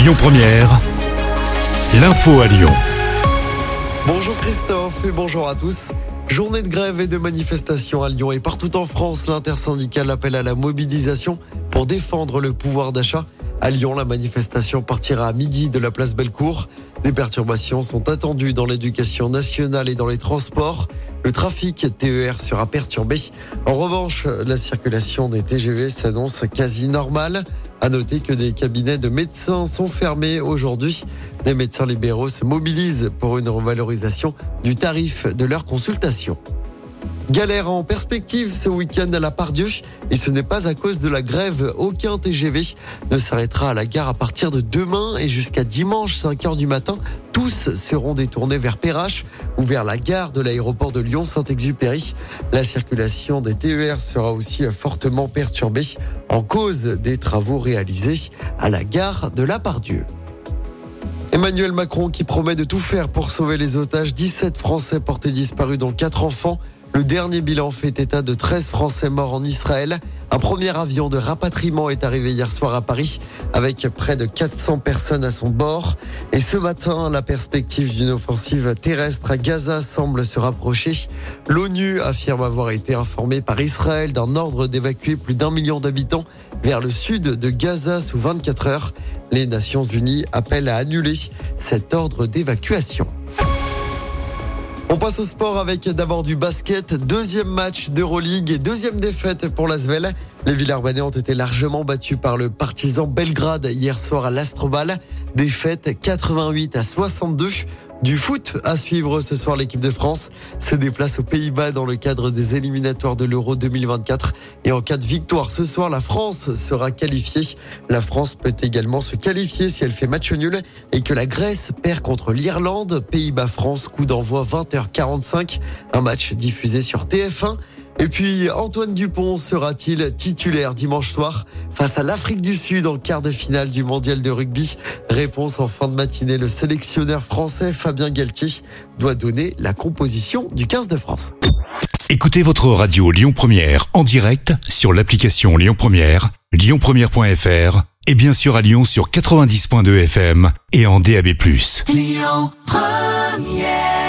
Lyon Première, l'info à Lyon. Bonjour Christophe et bonjour à tous. Journée de grève et de manifestation à Lyon et partout en France, l'intersyndicale appelle à la mobilisation pour défendre le pouvoir d'achat. À Lyon, la manifestation partira à midi de la place Bellecour. Des perturbations sont attendues dans l'éducation nationale et dans les transports. Le trafic TER sera perturbé. En revanche, la circulation des TGV s'annonce quasi normale. À noter que des cabinets de médecins sont fermés aujourd'hui. Des médecins libéraux se mobilisent pour une revalorisation du tarif de leur consultation. Galère en perspective ce week-end à la Pardieu et ce n'est pas à cause de la grève. Aucun TGV ne s'arrêtera à la gare à partir de demain et jusqu'à dimanche 5 h du matin. Tous seront détournés vers Perrache ou vers la gare de l'aéroport de Lyon-Saint-Exupéry. La circulation des TER sera aussi fortement perturbée en cause des travaux réalisés à la gare de la Pardieu. Emmanuel Macron qui promet de tout faire pour sauver les otages. 17 Français portés disparus dont 4 enfants. Le dernier bilan fait état de 13 Français morts en Israël. Un premier avion de rapatriement est arrivé hier soir à Paris avec près de 400 personnes à son bord. Et ce matin, la perspective d'une offensive terrestre à Gaza semble se rapprocher. L'ONU affirme avoir été informée par Israël d'un ordre d'évacuer plus d'un million d'habitants vers le sud de Gaza sous 24 heures. Les Nations Unies appellent à annuler cet ordre d'évacuation. On passe au sport avec d'abord du basket. Deuxième match d'Euroleague et deuxième défaite pour l'Asvel. Les Villarbanais ont été largement battus par le partisan Belgrade hier soir à l'Astrobal. Défaite 88 à 62. Du foot à suivre ce soir, l'équipe de France se déplace aux Pays-Bas dans le cadre des éliminatoires de l'Euro 2024. Et en cas de victoire ce soir, la France sera qualifiée. La France peut également se qualifier si elle fait match nul et que la Grèce perd contre l'Irlande. Pays-Bas-France, coup d'envoi 20h45. Un match diffusé sur TF1. Et puis Antoine Dupont sera-t-il titulaire dimanche soir face à l'Afrique du Sud en quart de finale du mondial de rugby? Réponse en fin de matinée. Le sélectionneur français Fabien Galtier doit donner la composition du 15 de France. Écoutez votre radio Lyon Première en direct sur l'application Lyon Première, lyonpremière.fr et bien sûr à Lyon sur 90.2 FM et en DAB+. Lyon Première